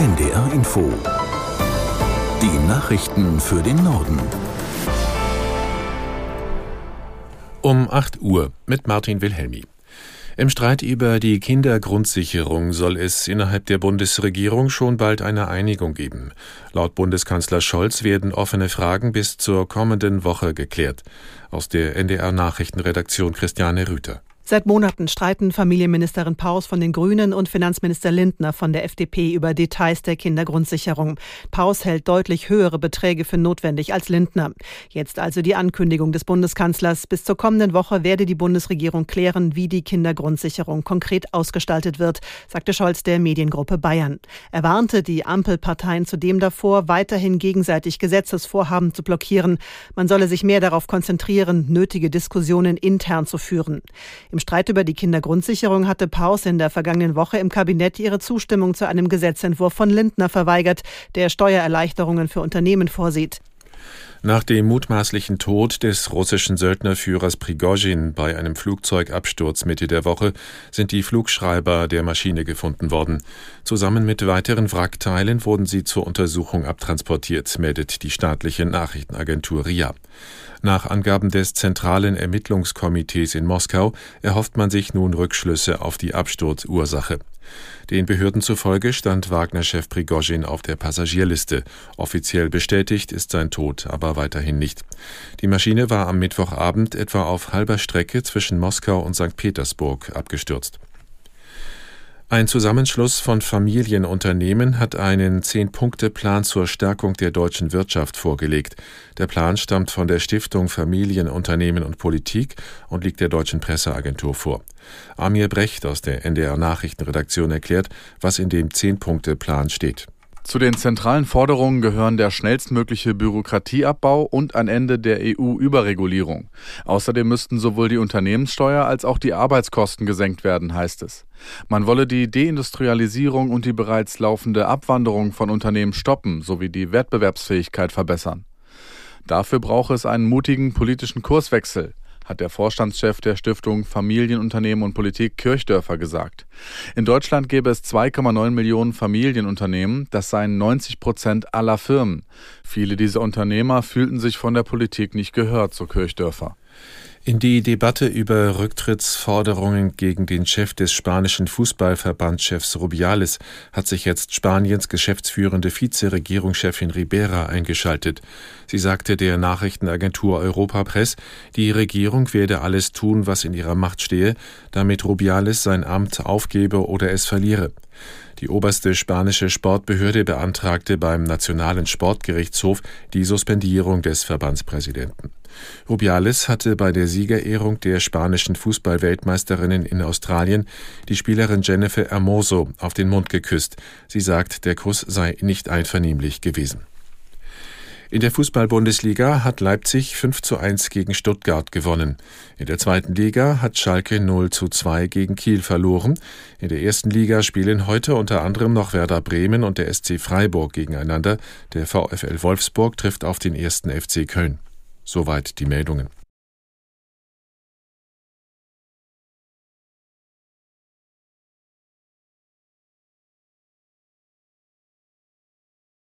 NDR Info. Die Nachrichten für den Norden. Um 8 Uhr mit Martin Wilhelmi. Im Streit über die Kindergrundsicherung soll es innerhalb der Bundesregierung schon bald eine Einigung geben. Laut Bundeskanzler Scholz werden offene Fragen bis zur kommenden Woche geklärt. Aus der NDR Nachrichtenredaktion Christiane Rüther. Seit Monaten streiten Familienministerin Paus von den Grünen und Finanzminister Lindner von der FDP über Details der Kindergrundsicherung. Paus hält deutlich höhere Beträge für notwendig als Lindner. Jetzt also die Ankündigung des Bundeskanzlers. Bis zur kommenden Woche werde die Bundesregierung klären, wie die Kindergrundsicherung konkret ausgestaltet wird, sagte Scholz der Mediengruppe Bayern. Er warnte die Ampelparteien zudem davor, weiterhin gegenseitig Gesetzesvorhaben zu blockieren. Man solle sich mehr darauf konzentrieren, nötige Diskussionen intern zu führen. Im Streit über die Kindergrundsicherung hatte Paus in der vergangenen Woche im Kabinett ihre Zustimmung zu einem Gesetzentwurf von Lindner verweigert, der Steuererleichterungen für Unternehmen vorsieht. Nach dem mutmaßlichen Tod des russischen Söldnerführers Prigozhin bei einem Flugzeugabsturz Mitte der Woche sind die Flugschreiber der Maschine gefunden worden. Zusammen mit weiteren Wrackteilen wurden sie zur Untersuchung abtransportiert, meldet die staatliche Nachrichtenagentur RIA. Nach Angaben des Zentralen Ermittlungskomitees in Moskau erhofft man sich nun Rückschlüsse auf die Absturzursache. Den Behörden zufolge stand Wagner-Chef Prigozhin auf der Passagierliste. Offiziell bestätigt ist sein Tod aber weiterhin nicht. Die Maschine war am Mittwochabend etwa auf halber Strecke zwischen Moskau und St. Petersburg abgestürzt. Ein Zusammenschluss von Familienunternehmen hat einen Zehn-Punkte-Plan zur Stärkung der deutschen Wirtschaft vorgelegt. Der Plan stammt von der Stiftung Familienunternehmen und Politik und liegt der deutschen Presseagentur vor. Amir Brecht aus der NDR Nachrichtenredaktion erklärt, was in dem Zehn-Punkte-Plan steht. Zu den zentralen Forderungen gehören der schnellstmögliche Bürokratieabbau und ein Ende der EU-Überregulierung. Außerdem müssten sowohl die Unternehmenssteuer als auch die Arbeitskosten gesenkt werden, heißt es. Man wolle die Deindustrialisierung und die bereits laufende Abwanderung von Unternehmen stoppen sowie die Wettbewerbsfähigkeit verbessern. Dafür brauche es einen mutigen politischen Kurswechsel hat der Vorstandschef der Stiftung Familienunternehmen und Politik Kirchdörfer gesagt. In Deutschland gäbe es 2,9 Millionen Familienunternehmen, das seien 90 Prozent aller Firmen. Viele dieser Unternehmer fühlten sich von der Politik nicht gehört, so Kirchdörfer. In die Debatte über Rücktrittsforderungen gegen den Chef des spanischen Fußballverbandschefs Rubiales hat sich jetzt Spaniens geschäftsführende Vizeregierungschefin Ribera eingeschaltet. Sie sagte der Nachrichtenagentur Europa Press, die Regierung werde alles tun, was in ihrer Macht stehe, damit Rubiales sein Amt aufgebe oder es verliere. Die oberste spanische Sportbehörde beantragte beim Nationalen Sportgerichtshof die Suspendierung des Verbandspräsidenten. Rubiales hatte bei der Siegerehrung der spanischen Fußballweltmeisterinnen in Australien die Spielerin Jennifer Hermoso auf den Mund geküsst. Sie sagt, der Kuss sei nicht einvernehmlich gewesen. In der Fußball-Bundesliga hat Leipzig 5 zu 1 gegen Stuttgart gewonnen. In der zweiten Liga hat Schalke 0 zu 2 gegen Kiel verloren. In der ersten Liga spielen heute unter anderem noch Werder Bremen und der SC Freiburg gegeneinander. Der VfL Wolfsburg trifft auf den ersten FC Köln. Soweit die Meldungen.